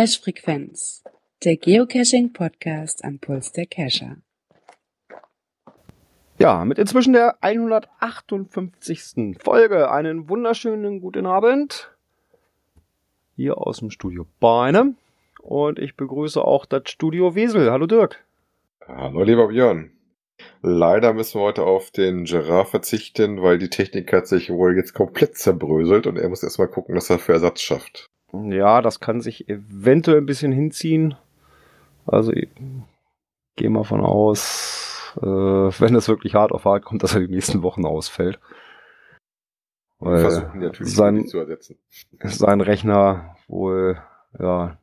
Cache-Frequenz, der Geocaching-Podcast am Puls der Cacher. Ja, mit inzwischen der 158. Folge. Einen wunderschönen guten Abend. Hier aus dem Studio Beine. Und ich begrüße auch das Studio Wesel. Hallo Dirk. Hallo lieber Björn. Leider müssen wir heute auf den Gerard verzichten, weil die Technik hat sich wohl jetzt komplett zerbröselt und er muss erstmal gucken, dass er für Ersatz schafft. Ja, das kann sich eventuell ein bisschen hinziehen. Also ich gehe mal von aus, äh, wenn es wirklich hart auf hart kommt, dass er die nächsten Wochen ausfällt. Weil versuchen natürlich sein, zu ersetzen. Sein Rechner wohl ja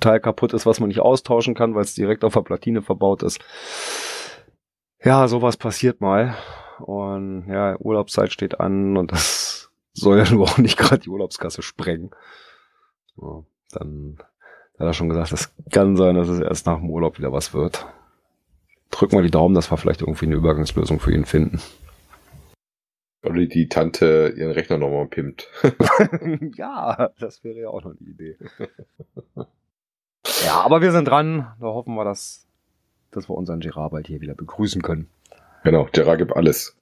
Teil kaputt ist, was man nicht austauschen kann, weil es direkt auf der Platine verbaut ist. Ja, sowas passiert mal. Und ja, Urlaubszeit steht an und das soll ja nur auch nicht gerade die Urlaubskasse sprengen. Ja, dann hat er schon gesagt, es kann sein, dass es erst nach dem Urlaub wieder was wird. Drücken wir die Daumen, dass wir vielleicht irgendwie eine Übergangslösung für ihn finden. Oder die Tante ihren Rechner nochmal pimmt. ja, das wäre ja auch noch eine Idee. ja, aber wir sind dran. Da hoffen wir, dass, dass wir unseren Gerard bald hier wieder begrüßen können. Genau, Gerard gibt alles.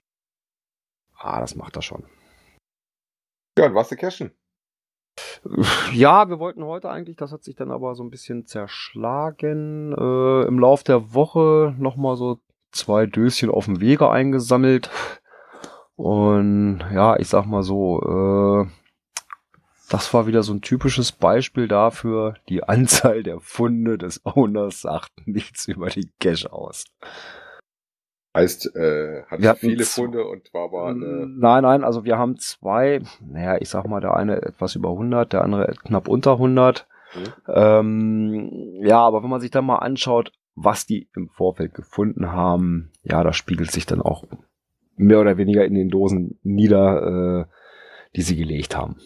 Ah, das macht er schon. Ja, und was du cashen? Ja, wir wollten heute eigentlich, das hat sich dann aber so ein bisschen zerschlagen, äh, im Lauf der Woche nochmal so zwei Döschen auf dem Wege eingesammelt. Und ja, ich sag mal so, äh, das war wieder so ein typisches Beispiel dafür, die Anzahl der Funde des Owners sagt nichts über die Cash aus. Heißt, äh, hat wir viele Funde und war aber eine Nein, nein, also wir haben zwei, naja, ich sag mal, der eine etwas über 100, der andere knapp unter 100. Mhm. Ähm, ja, aber wenn man sich dann mal anschaut, was die im Vorfeld gefunden haben, ja, das spiegelt sich dann auch mehr oder weniger in den Dosen nieder, äh, die sie gelegt haben.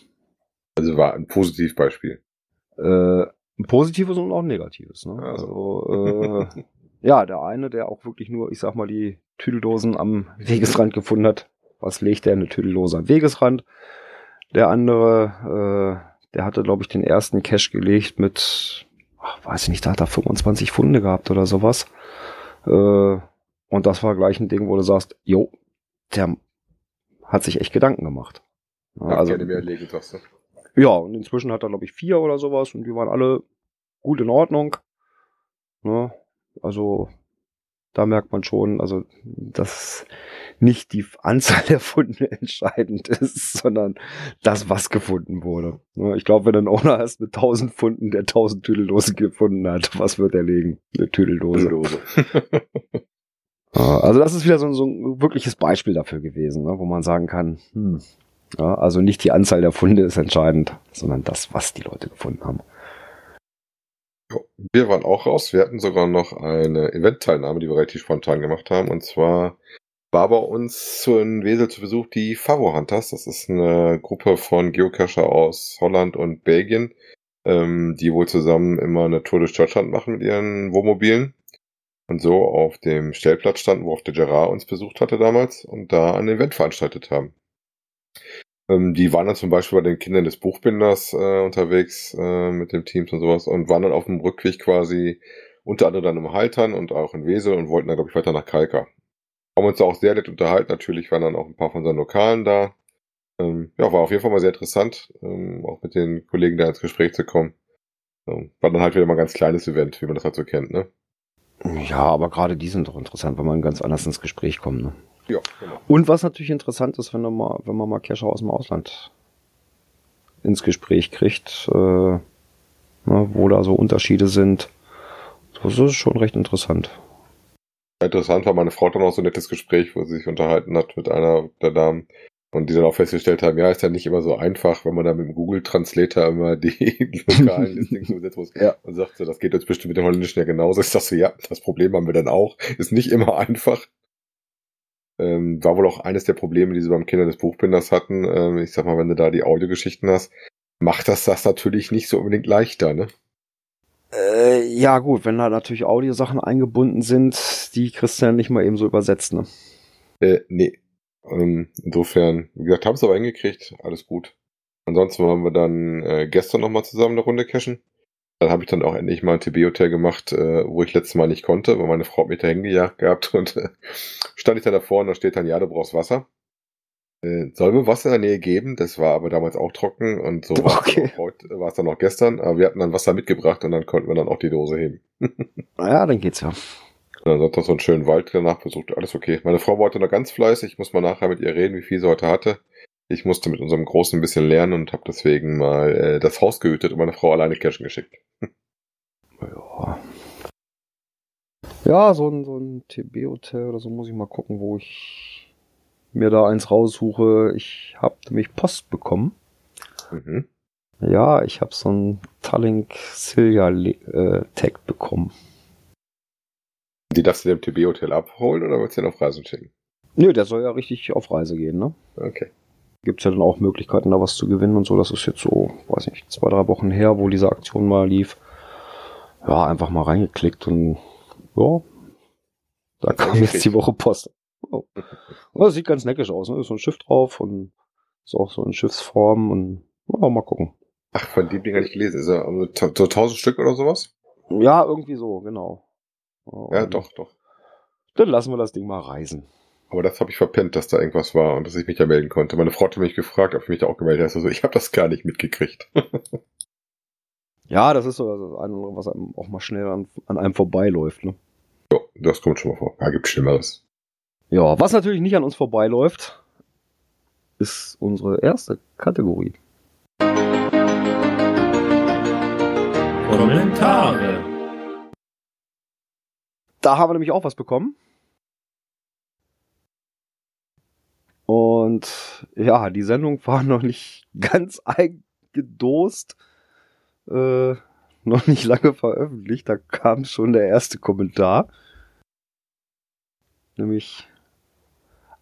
Also war ein Positivbeispiel. Äh, ein positives und auch ein negatives. Ne? Also, äh, ja, der eine, der auch wirklich nur, ich sag mal, die Tüdeldosen am Wegesrand gefunden hat. Was legt der eine Tüdeldose am Wegesrand? Der andere, äh, der hatte, glaube ich, den ersten Cash gelegt mit, ach, weiß ich nicht, da hat er 25 Funde gehabt oder sowas. Äh, und das war gleich ein Ding, wo du sagst, jo, der hat sich echt Gedanken gemacht. Ja, also, gerne mehr legen, sagst du. Ja, und inzwischen hat er, glaube ich, vier oder sowas und die waren alle gut in Ordnung. Ne? Also da merkt man schon, also dass nicht die Anzahl der Funde entscheidend ist, sondern das, was gefunden wurde. Ich glaube, wenn einen Owner hast mit 1000 Funden, der 1000 Tüdeldosen gefunden hat, was wird er legen? Eine Tüdeldose. Tüdeldose. also das ist wieder so, so, ein wirkliches Beispiel dafür gewesen, ne? wo man sagen kann, hm, ja, also nicht die Anzahl der Funde ist entscheidend, sondern das, was die Leute gefunden haben. Wir waren auch raus. Wir hatten sogar noch eine Event-Teilnahme, die wir relativ spontan gemacht haben. Und zwar war bei uns in Wesel zu Besuch die Favo Hunters. Das ist eine Gruppe von Geocacher aus Holland und Belgien, ähm, die wohl zusammen immer eine Tour durch Deutschland machen mit ihren Wohnmobilen. Und so auf dem Stellplatz standen, wo auch der Gerard uns besucht hatte damals und da ein Event veranstaltet haben. Ähm, die waren dann zum Beispiel bei den Kindern des Buchbinders äh, unterwegs äh, mit dem Teams und sowas und waren dann auf dem Rückweg quasi unter anderem dann im Haltern und auch in Wesel und wollten dann, glaube ich, weiter nach Kalka. Haben uns auch sehr nett unterhalten. Natürlich waren dann auch ein paar von seinen Lokalen da. Ähm, ja, war auf jeden Fall mal sehr interessant, ähm, auch mit den Kollegen da ins Gespräch zu kommen. Ähm, war dann halt wieder mal ein ganz kleines Event, wie man das halt so kennt, ne? Ja, aber gerade die sind doch interessant, weil man ganz anders ins Gespräch kommt, ne? Ja, genau. Und was natürlich interessant ist, wenn, mal, wenn man mal Cacher aus dem Ausland ins Gespräch kriegt, äh, ne, wo da so Unterschiede sind. Das ist schon recht interessant. Interessant war meine Frau dann auch so ein nettes Gespräch, wo sie sich unterhalten hat mit einer der Damen und die dann auch festgestellt haben, ja, ist ja nicht immer so einfach, wenn man da mit dem Google Translator immer die lokalen Listings übersetzen muss. Ja. Und sagt so, das geht jetzt bestimmt mit dem Holländischen ja genauso. Ich sag so, ja, das Problem haben wir dann auch. Ist nicht immer einfach. Ähm, war wohl auch eines der Probleme, die sie beim Kinder des Buchbinders hatten. Ähm, ich sag mal, wenn du da die Audiogeschichten hast, macht das das natürlich nicht so unbedingt leichter, ne? Äh, ja, gut, wenn da natürlich Audiosachen eingebunden sind, die ja nicht mal eben so übersetzt, ne? Äh, nee. Ähm, insofern, wie gesagt, haben es aber hingekriegt, alles gut. Ansonsten waren wir dann äh, gestern nochmal zusammen eine Runde cashen. Dann habe ich dann auch endlich mal ein TB-Hotel gemacht, äh, wo ich letztes Mal nicht konnte, weil meine Frau hat mich da hingejagt gehabt und äh, stand ich da davor und da steht dann, ja, du brauchst Wasser. Äh, soll mir Wasser in der Nähe geben, das war aber damals auch trocken und so Okay. war es dann noch gestern, aber wir hatten dann Wasser mitgebracht und dann konnten wir dann auch die Dose heben. Ja, dann geht's ja. Dann hat noch so einen schönen Wald danach besucht, alles okay. Meine Frau wollte noch ganz fleißig, ich muss mal nachher mit ihr reden, wie viel sie heute hatte. Ich musste mit unserem Großen ein bisschen lernen und habe deswegen mal äh, das Haus gehütet und meine Frau alleine cashen geschickt. Ja. Ja, so ein, so ein TB-Hotel oder so muss ich mal gucken, wo ich mir da eins raussuche. Ich habe nämlich Post bekommen. Mhm. Ja, ich habe so ein Tallink Silja äh, Tag bekommen. Die darfst du dem TB-Hotel abholen oder willst du den auf Reisen schicken? Nö, der soll ja richtig auf Reise gehen, ne? Okay. Gibt's ja dann auch Möglichkeiten, da was zu gewinnen und so. Das ist jetzt so, weiß nicht, zwei, drei Wochen her, wo diese Aktion mal lief. Ja, einfach mal reingeklickt und ja, da kam jetzt die Woche Post. Oh. Das sieht ganz neckisch aus, ne? Ist so ein Schiff drauf und ist auch so in Schiffsform und ja, mal gucken. Ach, von dem Ding hatte ich gelesen. Ist er also so 1000 Stück oder sowas? Ja, irgendwie so, genau. Ja, Und doch, doch. Dann lassen wir das Ding mal reisen. Aber das habe ich verpennt, dass da irgendwas war und dass ich mich da melden konnte. Meine Frau hatte mich gefragt, ob ich mich da auch gemeldet habe. Also ich habe das gar nicht mitgekriegt. Ja, das ist so das eine oder andere, was einem auch mal schnell an, an einem vorbeiläuft, ne? ja, das kommt schon mal vor. Ja, gibt Schlimmeres. Ja, was natürlich nicht an uns vorbeiläuft, ist unsere erste Kategorie. Kommentare. Da haben wir nämlich auch was bekommen. Und ja, die Sendung war noch nicht ganz eingedost, äh, noch nicht lange veröffentlicht. Da kam schon der erste Kommentar. Nämlich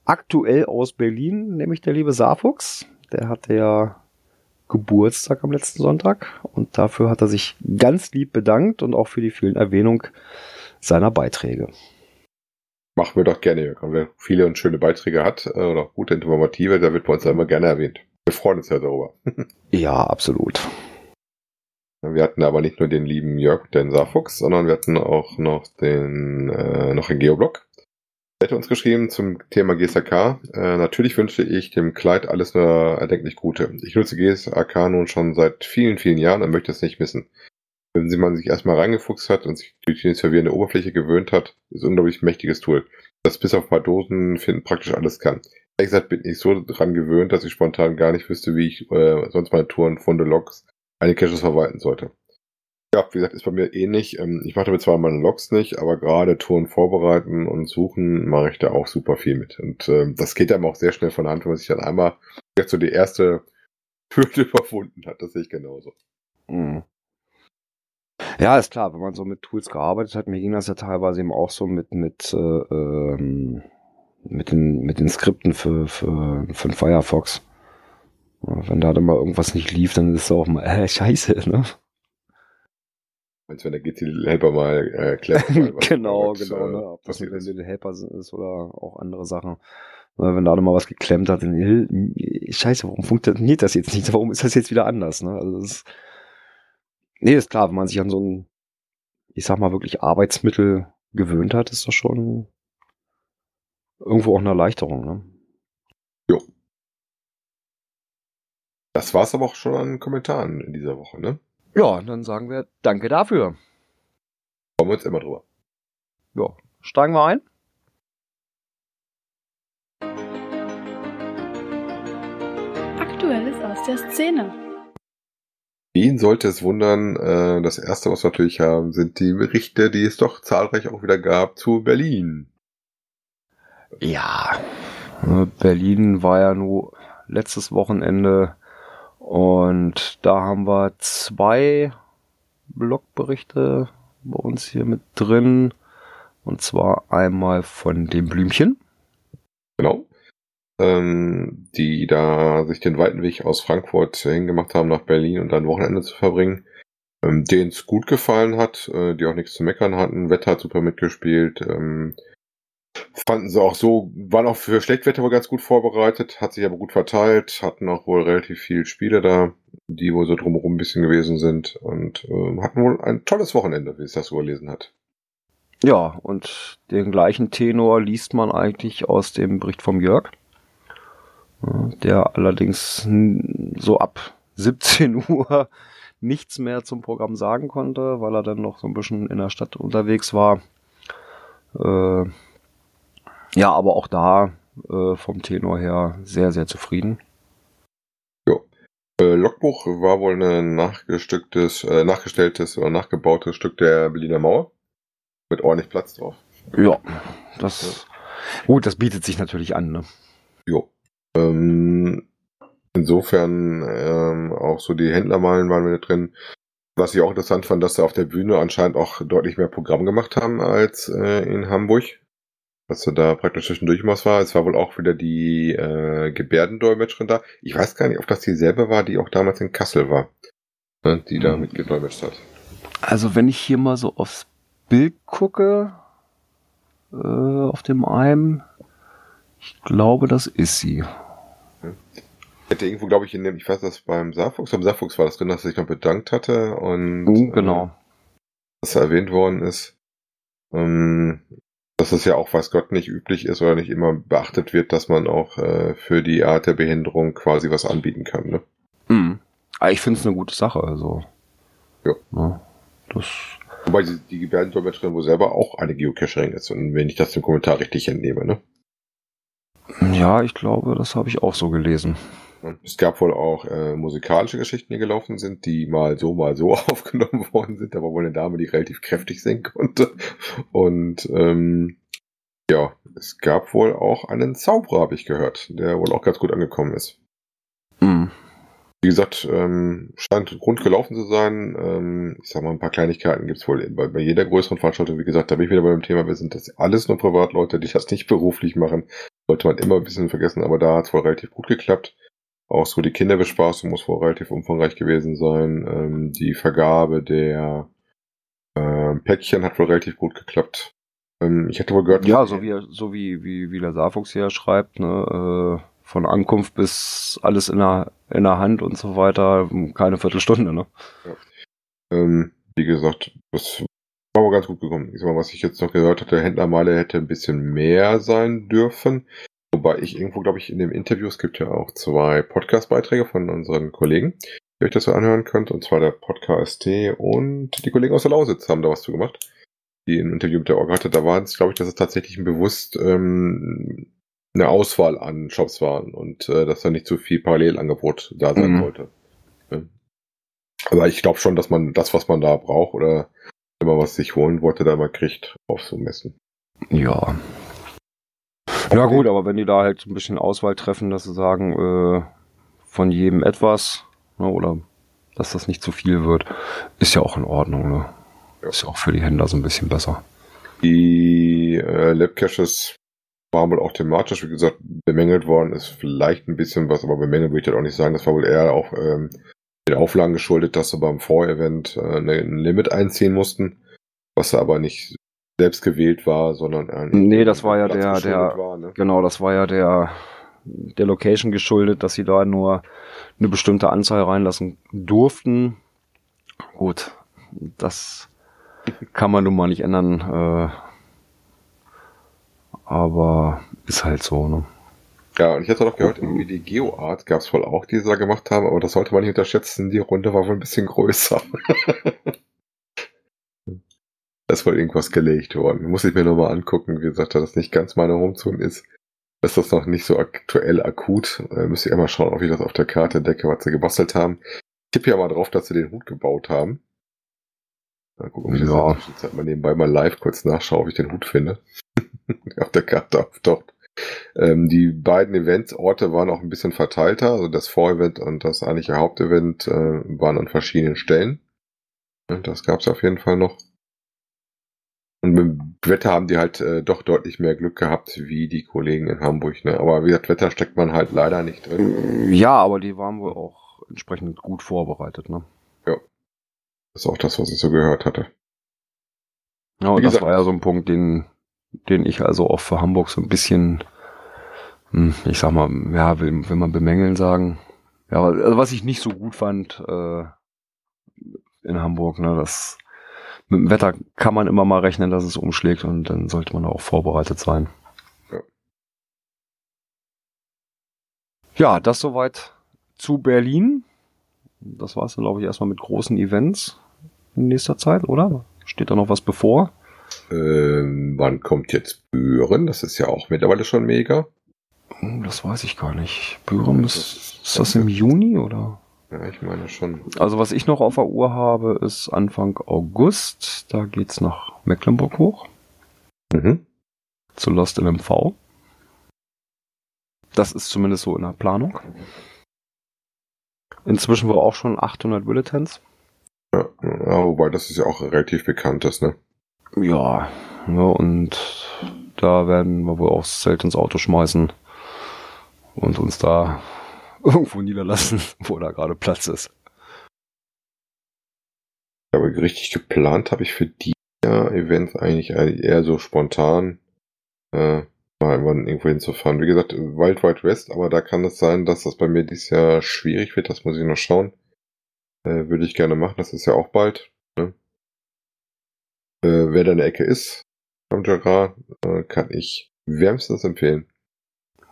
aktuell aus Berlin, nämlich der liebe Saarfuchs. Der hatte ja Geburtstag am letzten Sonntag und dafür hat er sich ganz lieb bedankt und auch für die vielen Erwähnungen seiner Beiträge. Machen wir doch gerne, Jörg. Und wer viele und schöne Beiträge hat äh, oder auch gute Informative, der wird bei uns ja immer gerne erwähnt. Wir freuen uns ja darüber. Ja, absolut. Wir hatten aber nicht nur den lieben Jörg, den Saarfuchs, sondern wir hatten auch noch den äh, noch einen Geoblog. Er hätte uns geschrieben zum Thema GSAK. Äh, natürlich wünsche ich dem Kleid alles nur erdenklich Gute. Ich nutze GSAK nun schon seit vielen, vielen Jahren und möchte es nicht missen. Wenn man sich erstmal reingefuchst hat und sich durch die servierende Oberfläche gewöhnt hat, ist ein unglaublich mächtiges Tool. Das bis auf ein paar Dosen finden praktisch alles kann. Ehrlich gesagt bin ich so dran gewöhnt, dass ich spontan gar nicht wüsste, wie ich äh, sonst meine Touren, Funde, Logs, eine Caches verwalten sollte. Ja, wie gesagt, ist bei mir ähnlich. Ähm, Ich mache damit zwar meine Logs nicht, aber gerade Touren vorbereiten und suchen mache ich da auch super viel mit. Und ähm, das geht einem auch sehr schnell von Hand, wenn man sich dann einmal jetzt so die erste Hürde überwunden hat. Das sehe ich genauso. Mhm. Ja, ist klar, wenn man so mit Tools gearbeitet hat, mir ging das ja teilweise eben auch so mit, mit, äh, ähm, mit, den, mit den Skripten für, für, für den Firefox. Wenn da dann mal irgendwas nicht lief, dann ist es auch mal, äh, scheiße, ne? Meinst du, wenn der GT-Helper mal äh, mal, was genau, was, genau, äh, ne? Ob das passiert mit ist. den Helper ist oder auch andere Sachen. Ne, Wenn da dann mal was geklemmt hat, dann, äh, scheiße, warum funktioniert das jetzt nicht? Warum ist das jetzt wieder anders? Ne? Also das ist, nee, ist klar, wenn man sich an so ein, ich sag mal, wirklich Arbeitsmittel gewöhnt hat, ist das schon irgendwo auch eine Erleichterung. Ne? Das war's aber auch schon an Kommentaren in dieser Woche, ne? Ja, dann sagen wir Danke dafür. Freuen wir uns immer drüber. Ja, steigen wir ein. Aktuelles aus der Szene. Wen sollte es wundern? Äh, das erste, was wir natürlich haben, sind die Berichte, die es doch zahlreich auch wieder gab zu Berlin. Ja, äh, Berlin war ja nur letztes Wochenende und da haben wir zwei Blogberichte bei uns hier mit drin. Und zwar einmal von dem Blümchen. Genau. Ähm, die da sich den weiten Weg aus Frankfurt hingemacht haben nach Berlin und dann Wochenende zu verbringen. Ähm, denen es gut gefallen hat, äh, die auch nichts zu meckern hatten. Wetter hat super mitgespielt. Ähm, Fanden sie auch so, waren auch für Schlechtwetter wohl ganz gut vorbereitet, hat sich aber gut verteilt, hatten auch wohl relativ viele Spiele da, die wohl so drumherum ein bisschen gewesen sind und äh, hatten wohl ein tolles Wochenende, wie es das so gelesen hat. Ja, und den gleichen Tenor liest man eigentlich aus dem Bericht vom Jörg, der allerdings so ab 17 Uhr nichts mehr zum Programm sagen konnte, weil er dann noch so ein bisschen in der Stadt unterwegs war. Äh, ja, aber auch da äh, vom Tenor her sehr, sehr zufrieden. Jo. Äh, Logbuch war wohl ein nachgestücktes, äh, nachgestelltes oder nachgebautes Stück der Berliner Mauer. Mit ordentlich Platz drauf. Ja, das gut, das bietet sich natürlich an, ne? Jo. Ähm, insofern ähm, auch so die Händlermalen waren wieder drin. Was ich auch interessant fand, dass sie auf der Bühne anscheinend auch deutlich mehr Programm gemacht haben als äh, in Hamburg was so da praktisch zwischendurch was war. Es war wohl auch wieder die äh, Gebärdendolmetscherin da. Ich weiß gar nicht, ob das dieselbe war, die auch damals in Kassel war, ne, die da mitgedolmetscht hat. Also wenn ich hier mal so aufs Bild gucke, äh, auf dem einen, ich glaube, das ist sie. Ich hätte irgendwo, glaube ich, in dem, ich weiß, dass beim Saarfuchs, beim Saarfuchs war das drin, dass er sich noch bedankt hatte und uh, genau. Äh, dass er erwähnt worden ist. Ähm, dass es ja auch, weiß Gott, nicht üblich ist oder nicht immer beachtet wird, dass man auch äh, für die Art der Behinderung quasi was anbieten kann. Ne? Mhm. Aber ich finde es eine gute Sache. Also. Ja. ja das Wobei die, die Gebärdendolmetscherin wohl selber auch eine Geocacherin ist, und wenn ich das im Kommentar richtig entnehme, ne? Ja, ich glaube, das habe ich auch so gelesen. Es gab wohl auch äh, musikalische Geschichten, die gelaufen sind, die mal so, mal so aufgenommen worden sind. Da war wohl eine Dame, die relativ kräftig singen konnte. Und ähm, ja, es gab wohl auch einen Zauberer, habe ich gehört, der wohl auch ganz gut angekommen ist. Mhm. Wie gesagt, ähm, scheint rund gelaufen zu sein. Ähm, ich sag mal, ein paar Kleinigkeiten gibt's wohl bei, bei jeder größeren Veranstaltung. Wie gesagt, da bin ich wieder beim Thema, wir sind das alles nur Privatleute, die das nicht beruflich machen. Sollte man immer ein bisschen vergessen, aber da hat's wohl relativ gut geklappt. Auch so die Kinderbespaßung muss wohl relativ umfangreich gewesen sein. Ähm, die Vergabe der äh, Päckchen hat wohl relativ gut geklappt. Ähm, ich hätte wohl gehört. Ja, so wie so wie wie, wie der Saarfuchs hier schreibt, ne, äh, von Ankunft bis alles in der in der Hand und so weiter, keine Viertelstunde, ne? Ja. Ähm, wie gesagt, das war wohl ganz gut gekommen. Ich sag mal, was ich jetzt noch gehört hatte, Händlermeile hätte ein bisschen mehr sein dürfen. Wobei ich irgendwo, glaube ich, in dem Interview, es gibt ja auch zwei Podcast-Beiträge von unseren Kollegen, die euch das so anhören könnt, und zwar der Podcast und die Kollegen aus der Lausitz haben da was zu gemacht, die ein Interview mit der Orga hatte. Da war es, glaube ich, dass es tatsächlich bewusst ähm, eine Auswahl an Shops waren und äh, dass da nicht zu viel Parallelangebot da sein mhm. sollte. Ja. Aber ich glaube schon, dass man das, was man da braucht oder man was sich holen wollte, da mal kriegt, auf so messen. Ja, ja gut, aber wenn die da halt ein bisschen Auswahl treffen, dass sie sagen, äh, von jedem etwas, ne, oder dass das nicht zu viel wird, ist ja auch in Ordnung. Ne? Ja. Ist ja auch für die Händler so ein bisschen besser. Die äh, Labcaches waren wohl auch thematisch, wie gesagt, bemängelt worden ist vielleicht ein bisschen was, aber bemängelt würde ich das auch nicht sagen. Das war wohl eher auch ähm, den Auflagen geschuldet, dass sie beim Vorevent äh, ein Limit einziehen mussten, was aber nicht selbst gewählt war, sondern Nee, das war ja der, der, war, ne? genau, das war ja der, der Location geschuldet, dass sie da nur eine bestimmte Anzahl reinlassen durften. Gut, das kann man nun mal nicht ändern, äh, aber ist halt so, ne? Ja, und ich hatte noch gehört, irgendwie die GeoArt gab es wohl auch, die sie da gemacht haben, aber das sollte man nicht unterschätzen, die Runde war wohl ein bisschen größer. Da ist wohl irgendwas gelegt worden. Muss ich mir nochmal angucken. Wie gesagt, da das nicht ganz meine Homezone ist, ist das noch nicht so aktuell akut. Äh, müsst ihr immer schauen, ob ich das auf der Karte entdecke, was sie gebastelt haben. Ich tippe ja mal drauf, dass sie den Hut gebaut haben. Mal gucken, ob ich ja. das Zeit mal nebenbei mal live kurz nachschaue, ob ich den Hut finde. auf der Karte auftaucht. Ähm, die beiden Eventsorte waren auch ein bisschen verteilter. Also das Vorevent und das eigentliche Hauptevent äh, waren an verschiedenen Stellen. Das gab es auf jeden Fall noch. Und mit dem Wetter haben die halt äh, doch deutlich mehr Glück gehabt wie die Kollegen in Hamburg. Ne? Aber wie gesagt, Wetter steckt man halt leider nicht drin. Ja, aber die waren wohl auch entsprechend gut vorbereitet. Ne? Ja. Das ist auch das, was ich so gehört hatte. Ja, und das war ja so ein Punkt, den, den ich also auch für Hamburg so ein bisschen, hm, ich sag mal, ja, will, will man bemängeln sagen. Ja, also was ich nicht so gut fand äh, in Hamburg, ne, das mit dem Wetter kann man immer mal rechnen, dass es umschlägt und dann sollte man auch vorbereitet sein. Ja. Das soweit zu Berlin. Das war es dann, glaube ich, erstmal mit großen Events in nächster Zeit, oder? Steht da noch was bevor? Ähm, wann kommt jetzt Büren? Das ist ja auch mittlerweile schon mega. Hm, Das weiß ich gar nicht. Büren ist, ist das im Juni oder? Ja, ich meine schon. Also was ich noch auf der Uhr habe, ist Anfang August. Da geht's nach Mecklenburg hoch Mhm. zu Lost in MV. Das ist zumindest so in der Planung. Inzwischen war auch schon 800 Bulletins. Ja, ja, wobei das ist ja auch relativ bekannt ist, ne? Ja, ja, und da werden wir wohl auch das Zelt ins Auto schmeißen und uns da irgendwo niederlassen, wo da gerade Platz ist. Aber richtig geplant habe ich für die Events eigentlich eher so spontan äh, mal irgendwann irgendwo hinzufahren. Wie gesagt, Wild Wild West, aber da kann es sein, dass das bei mir dieses Jahr schwierig wird. Das muss ich noch schauen. Äh, würde ich gerne machen. Das ist ja auch bald. Äh, wer da in der Ecke ist, am Jara, äh, kann ich wärmstens empfehlen.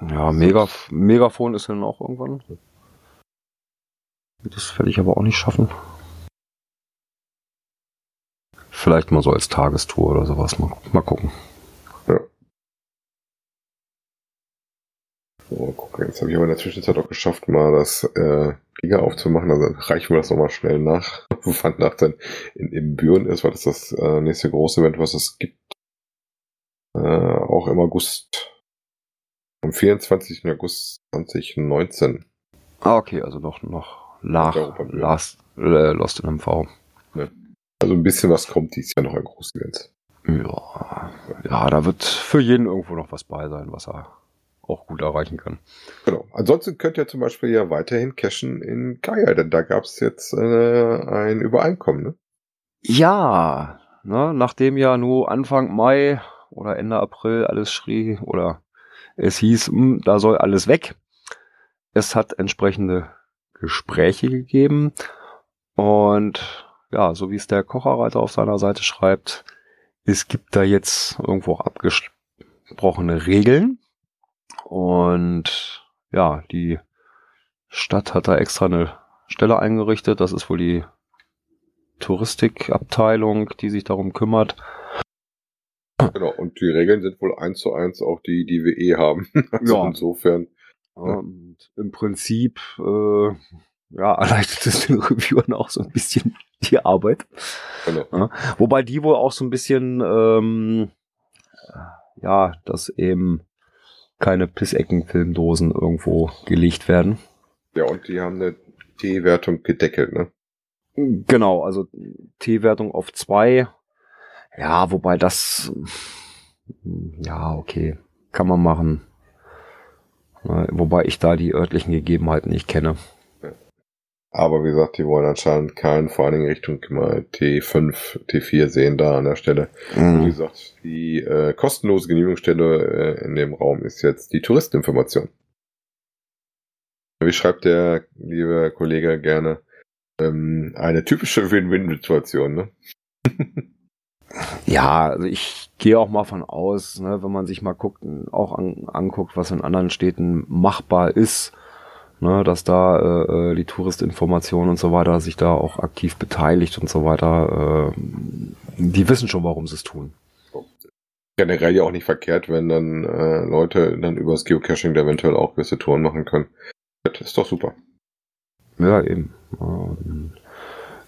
Ja, Mega, Megafon ist dann auch irgendwann. Das werde ich aber auch nicht schaffen. Vielleicht mal so als Tagestour oder sowas. Mal, mal gucken. So, guck, jetzt habe ich aber in der Zwischenzeit auch geschafft, mal das äh, Giga aufzumachen. Also reichen wir das nochmal schnell nach, wann nach dann in, in Büren ist, weil das das äh, nächste große Event, was es gibt. Äh, auch im August. Am 24. August 2019. Ah, okay, also noch, noch nach. Last, äh, Lost in MV. Also ein bisschen was kommt dies Jahr noch an großen Events. Ja, ja, da wird für jeden irgendwo noch was bei sein, was er auch gut erreichen kann. Genau. Ansonsten könnt ihr zum Beispiel ja weiterhin cashen in Gaia, denn da gab es jetzt äh, ein Übereinkommen, ne? Ja, ne, nachdem ja nur Anfang Mai oder Ende April alles schrie oder es hieß, hm, da soll alles weg. Es hat entsprechende Gespräche gegeben und ja, so wie es der Kocherreiter auf seiner Seite schreibt, es gibt da jetzt irgendwo auch abgesprochene Regeln und ja, die Stadt hat da extra eine Stelle eingerichtet. Das ist wohl die Touristikabteilung, die sich darum kümmert. Genau. Und die Regeln sind wohl eins zu eins auch die, die wir eh haben. Also Ja. insofern. Und im Prinzip äh, ja, erleichtert es den Reviewern auch so ein bisschen die Arbeit. Genau. Wobei die wohl auch so ein bisschen, ähm, ja, dass eben keine Pissecken-Filmdosen irgendwo gelegt werden. Ja, und die haben eine T-Wertung gedeckelt, ne? Genau, also T-Wertung auf zwei. Ja, wobei das, ja, okay, kann man machen. Äh, Wobei ich da die örtlichen Gegebenheiten nicht kenne. Aber wie gesagt, die wollen anscheinend keinen, vor allen Dingen Richtung mal T5, T4 sehen da an der Stelle. Wie gesagt, die äh, kostenlose Genehmigungsstelle äh, in dem Raum ist jetzt die Touristeninformation. Wie schreibt der liebe Kollege gerne? Ähm, eine typische Win-Win-Situation, ne? Ja, also ich gehe auch mal von aus, ne, wenn man sich mal guckt, auch an, anguckt, was in anderen Städten machbar ist, ne, dass da äh, äh, die Touristinformation und so weiter sich da auch aktiv beteiligt und so weiter. Äh, die wissen schon, warum sie es tun. Generell ja auch nicht verkehrt, wenn dann äh, Leute dann übers Geocaching da eventuell auch gewisse Touren machen können. Das ist doch super. Ja, eben.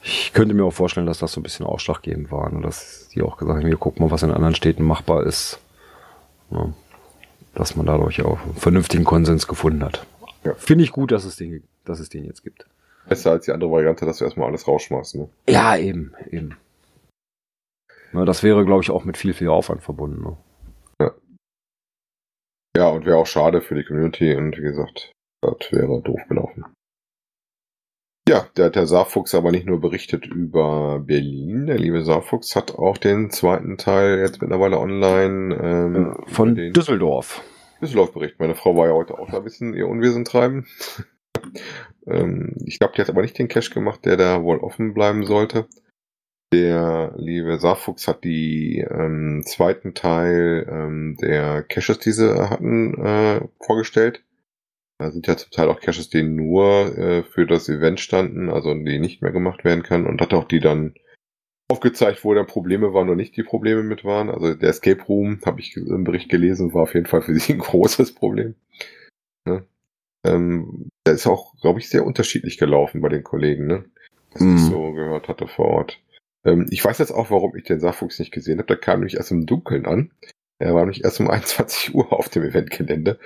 Ich könnte mir auch vorstellen, dass das so ein bisschen ausschlaggebend war, ne, dass die auch gesagt haben, wir gucken mal, was in anderen Städten machbar ist. Ja, dass man dadurch auch einen vernünftigen Konsens gefunden hat. Ja. Finde ich gut, dass es, den, dass es den jetzt gibt. Besser als die andere Variante, dass du erstmal alles rausschmeißt. Ne? Ja, eben, eben. Na, das wäre, glaube ich, auch mit viel, viel Aufwand verbunden. Ne? Ja, und wäre auch schade für die Community und wie gesagt, das wäre doof gelaufen. Ja, der hat der Saarfuchs aber nicht nur berichtet über Berlin. Der liebe Saarfuchs hat auch den zweiten Teil jetzt mittlerweile online ähm, Von den Düsseldorf. Düsseldorf bericht. Meine Frau war ja heute auch da ein bisschen ihr Unwesen treiben. ähm, ich glaube, die hat aber nicht den Cache gemacht, der da wohl offen bleiben sollte. Der liebe Saarfuchs hat die ähm, zweiten Teil ähm, der Caches, die sie hatten, äh, vorgestellt. Da sind ja zum Teil auch Caches, die nur äh, für das Event standen, also die nicht mehr gemacht werden kann und hat auch die dann aufgezeigt, wo dann Probleme waren und nicht die Probleme mit waren. Also der Escape Room, habe ich im Bericht gelesen, war auf jeden Fall für sie ein großes Problem. Ne? Ähm, der ist auch, glaube ich, sehr unterschiedlich gelaufen bei den Kollegen, ne? Was Mhm. ich so gehört hatte vor Ort. Ähm, ich weiß jetzt auch, warum ich den Saarfuchs nicht gesehen habe. Der kam nämlich erst im Dunkeln an. Er war nämlich erst um 21 Uhr auf dem Eventgelände.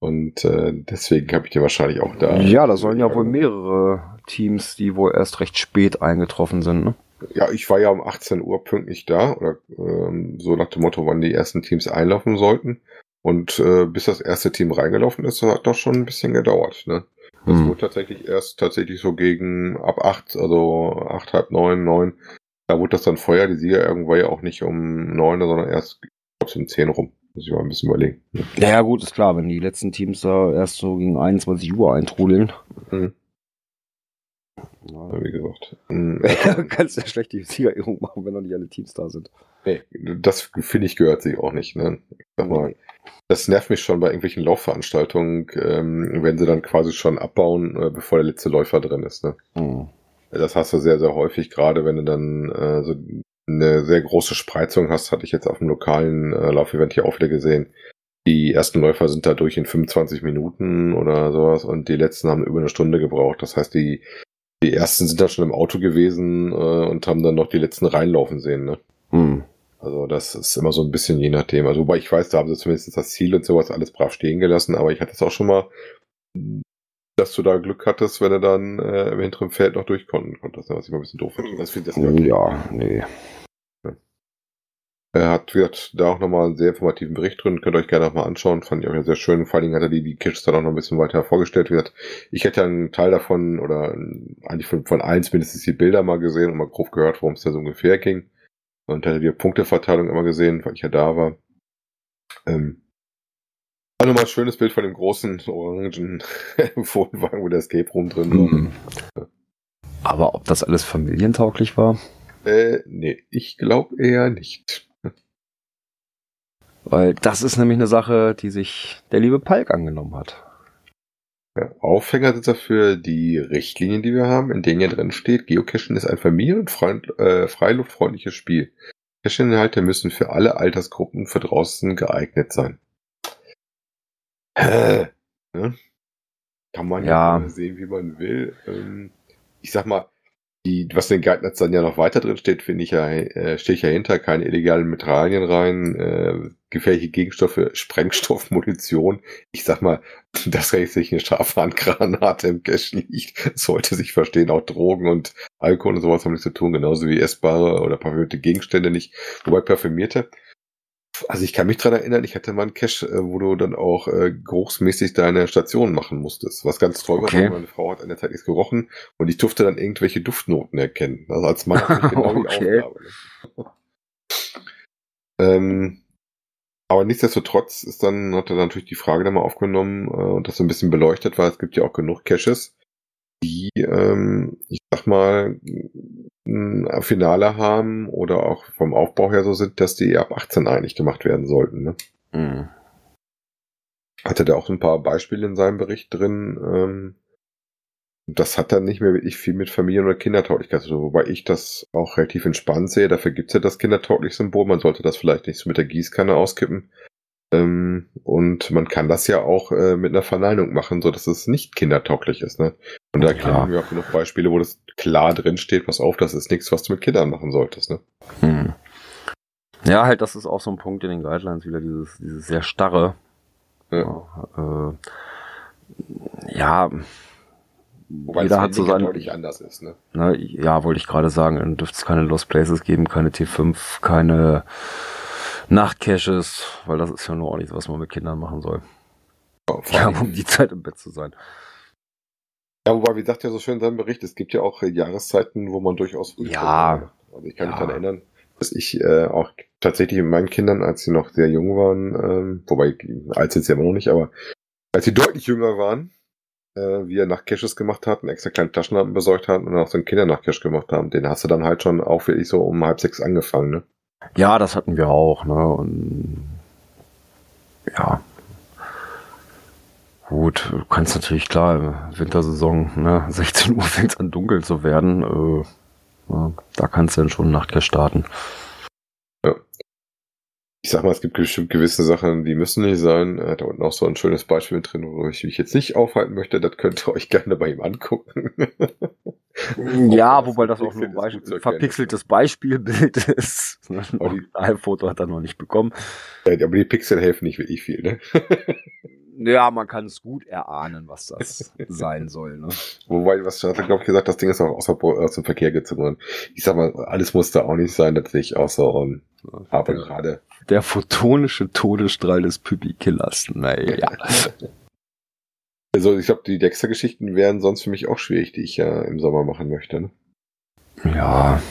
Und äh, deswegen habe ich den wahrscheinlich auch da. Ja, da sollen ja wohl mehrere Teams, die wohl erst recht spät eingetroffen sind, ne? Ja, ich war ja um 18 Uhr pünktlich da, oder ähm, so nach dem Motto, wann die ersten Teams einlaufen sollten. Und äh, bis das erste Team reingelaufen ist, hat doch schon ein bisschen gedauert. Ne? Das Hm. wurde tatsächlich erst tatsächlich so gegen ab acht, also acht, halb neun, neun. Da wurde das dann Feuer. Die Sieger irgendwann ja auch nicht um neun, sondern erst um zehn rum. Muss ich mal ein bisschen überlegen. Ja, ja, gut, ist klar, wenn die letzten Teams da erst so gegen 21 Uhr eintrudeln. Mhm. Ja, wie gesagt. Mhm. kannst ja schlecht die Siegerehrung machen, wenn noch nicht alle Teams da sind. Nee, das finde ich gehört sich auch nicht. Ne? Sag mal, das nervt mich schon bei irgendwelchen Laufveranstaltungen, ähm, wenn sie dann quasi schon abbauen, äh, bevor der letzte Läufer drin ist. Ne? Hm. Das hast du sehr, sehr häufig, gerade wenn du dann äh, so eine sehr große Spreizung hast, hatte ich jetzt auf dem lokalen äh, Laufevent hier auch wieder gesehen. Die ersten Läufer sind da durch in 25 Minuten oder sowas und die letzten haben über eine Stunde gebraucht. Das heißt, die, die ersten sind da schon im Auto gewesen äh, und haben dann noch die letzten reinlaufen sehen. Ne? Hm. Also das ist immer so ein bisschen je nachdem. Also wobei ich weiß, da haben sie zumindest das Ziel und sowas alles brav stehen gelassen, aber ich hatte es auch schon mal, dass du da Glück hattest, wenn du dann äh, im hinteren Feld noch durchkommen konntest, ne, was ich mal ein bisschen doof finde. Das finde ich das Ja, nee. Er hat, wird da auch nochmal einen sehr informativen Bericht drin, könnt ihr euch gerne auch mal anschauen, fand ich auch sehr schön. Vor allen Dingen hat er die, die Kits dann auch noch ein bisschen weiter vorgestellt. Wie gesagt, ich hätte ja einen Teil davon oder eigentlich von, von eins mindestens die Bilder mal gesehen und mal grob gehört, worum es da so ungefähr ging. Und hätte die Punkteverteilung immer gesehen, weil ich ja da war. Ähm, auch nochmal ein schönes Bild von dem großen orangen Wohnwagen, wo der Escape Room drin war. Hm. Aber ob das alles familientauglich war? Äh, nee, ich glaube eher nicht. Weil das ist nämlich eine Sache, die sich der liebe Palk angenommen hat. Ja, Aufhänger sind dafür die Richtlinien, die wir haben, in denen ja drin steht, Geocachen ist ein familien- und freund- äh, freiluftfreundliches Spiel. Cache-Inhalte müssen für alle Altersgruppen für draußen geeignet sein. Hä? Ne? Kann man ja, Ja. sehen, wie man will. Ähm, ich sag mal, die, was in den Guidelines dann ja noch weiter drin steht, finde ich ja, äh, stehe ich ja hinter, keine illegalen Mineralien rein, äh, gefährliche Gegenstoffe, Sprengstoff, Munition. Ich sag mal, dass rechtlich eine Strafhandgranate im Cache liegt, sollte sich verstehen, auch Drogen und Alkohol und sowas haben nichts zu tun, genauso wie essbare oder parfümierte Gegenstände nicht. Wobei parfümierte, also ich kann mich dran erinnern, ich hatte mal einen Cache, äh, wo du dann auch äh, geruchsmäßig deine Station machen musstest. Was ganz toll Okay. war, meine Frau hat an der Zeit nichts gerochen und ich durfte dann irgendwelche Duftnoten erkennen. Also als Mann hatte ich genau die Okay. Aufgabe. Ne? ähm, aber nichtsdestotrotz ist dann, hat er natürlich die Frage dann mal aufgenommen äh, und das so ein bisschen beleuchtet, weil es gibt ja auch genug Caches, die, ähm, ich sag mal, ein Finale haben oder auch vom Aufbau her so sind, dass die ab 18 eigentlich gemacht werden sollten. Ne? Hm. Hatte da auch ein paar Beispiele in seinem Bericht drin. Ähm, das hat dann nicht mehr wirklich viel mit Familien- oder Kindertauglichkeit zu tun, wobei ich das auch relativ entspannt sehe. Dafür gibt's ja das Kindertauglich-Symbol. Man sollte das vielleicht nicht so mit der Gießkanne auskippen. Ähm, und man kann das ja auch äh, mit einer Verneinung machen, so dass es nicht kindertauglich ist. Ne? Und da Ja. kennen wir auch genug Beispiele, wo das klar drin steht, pass auf, das ist nichts, was du mit Kindern machen solltest. Ne? Hm. Ja, halt, das ist auch so ein Punkt in den Guidelines wieder, dieses, dieses sehr starre. Ja. Äh, ja, Wobei jeder das hat so sein, deutlich anders ist. Ne? ne, ja, wollte ich gerade sagen, dann dürfte es keine Lost Places geben, keine T5, keine Nachtcaches, weil das ist ja nur auch nichts, was man mit Kindern machen soll. Vor Ja, um die Zeit im Bett zu sein. Ja, wobei, wie sagt ja so schön in seinem Bericht, es gibt ja auch Jahreszeiten, wo man durchaus Ja. Also ich kann mich Ja. daran erinnern, dass ich äh, auch tatsächlich mit meinen Kindern, als sie noch sehr jung waren, ähm, wobei alt sind sie immer noch nicht, aber als sie deutlich jünger waren, äh, wir Nachtcaches gemacht hatten, extra kleine Taschenlampen besorgt hatten und auch so einen Kindernachtcache gemacht haben. Den hast du dann halt schon auch wirklich so um halb sechs angefangen, ne? Ja, das hatten wir auch, ne? Und ja. Gut, du kannst natürlich klar, Wintersaison, ne, 16 Uhr fängt an dunkel zu werden. Äh, ja, da kannst du dann schon Nachtcache starten. Ich sag mal, es gibt bestimmt gewisse Sachen, die müssen nicht sein. Äh, da unten auch so ein schönes Beispiel drin, wo ich mich jetzt nicht aufhalten möchte. Das könnt ihr euch gerne bei ihm angucken. Ja, wobei das auch nur ein Beispiel, verpixeltes Beispielbild ist. Ein Foto hat er noch nicht bekommen. Ja, aber die Pixel helfen nicht wirklich viel, ne? Ja, man kann es gut erahnen, was das sein soll. Ne? Wobei, was hat er, glaube ich, gesagt, das Ding ist auch außer, aus dem Verkehr gezogen worden. Ich sag mal, alles muss da auch nicht sein, das sehe ich auch so. Und, aber der, gerade, der photonische Todesstrahl des Püpi-Killers. Naja. also ich glaube, die Dexter-Geschichten wären sonst für mich auch schwierig, die ich ja im Sommer machen möchte. Ne? Ja.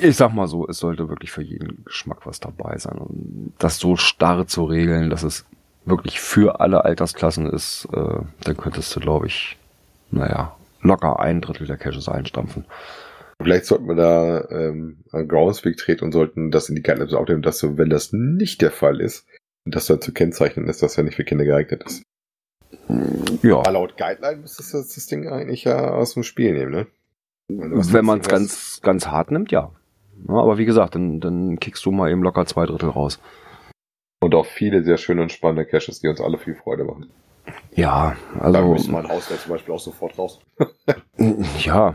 Ich sag mal so, es sollte wirklich für jeden Geschmack was dabei sein. Und das so starr zu regeln, dass es wirklich für alle Altersklassen ist, äh, dann könntest du, glaube ich, naja, locker ein Drittel der Caches einstampfen. Vielleicht sollten wir da ähm, an Groundspeak treten und sollten das in die Guidelines aufnehmen, dass so, wenn das nicht der Fall ist, das dann zu kennzeichnen ist, dass er nicht für Kinder geeignet ist. Ja, Aber laut Guideline müsstest du das, Ding eigentlich ja aus dem Spiel nehmen, ne? Wenn man es ganz, ganz hart nimmt, ja. ja. Aber wie gesagt, dann, dann kickst du mal eben locker zwei Drittel raus. Und auch viele sehr schöne und spannende Caches, die uns alle viel Freude machen. Ja, Da also. müsste mein Haus zum Beispiel auch sofort raus. Ja.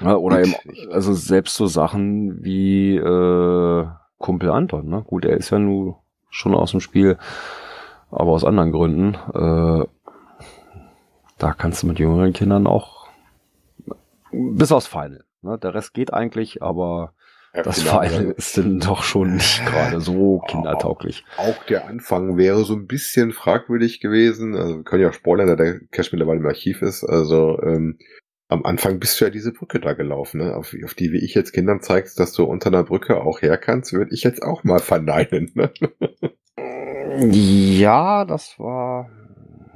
oder eben, also selbst so Sachen wie äh, Kumpel Anton, ne? Gut, er ist ja nun schon aus dem Spiel, aber aus anderen Gründen. Äh, da kannst du mit jüngeren Kindern auch bis aufs Final. Ne? Der Rest geht eigentlich, aber das Final Final ist dann doch schon nicht gerade so kindertauglich. Auch der Anfang wäre so ein bisschen fragwürdig gewesen. Also wir können ja spoilern, da der Cache mittlerweile im Archiv ist. Also ähm, am Anfang bist du ja diese Brücke da gelaufen, ne? auf, auf die, wie ich jetzt Kindern zeigst, dass du unter einer Brücke auch her kannst, würde ich jetzt auch mal verneinen. Ne? Ja, das war,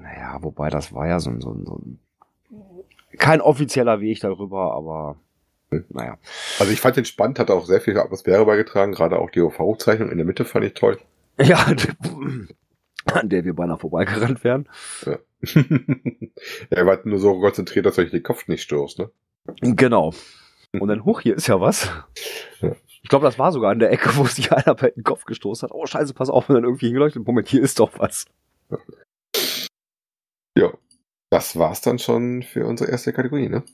naja, wobei das war ja so, ein- so, ein- so ein, kein offizieller Weg darüber, aber naja. Also ich fand den spannend, hat auch sehr viel Atmosphäre beigetragen, gerade auch die OV-Zeichnung in der Mitte fand ich toll. Ja, an der wir beinahe vorbeigerannt wären. Ja. er war nur so konzentriert, dass euch den Kopf nicht stoßt, ne? Genau. Und dann, hoch, hier ist ja was. Ja. Ich glaube, das war sogar an der Ecke, wo sich einer bei den Kopf gestoßen hat. Oh, scheiße, pass auf, und dann irgendwie hingeleuchtet. Moment, hier ist doch was. Ja. Das war's dann schon für unsere erste Kategorie, ne?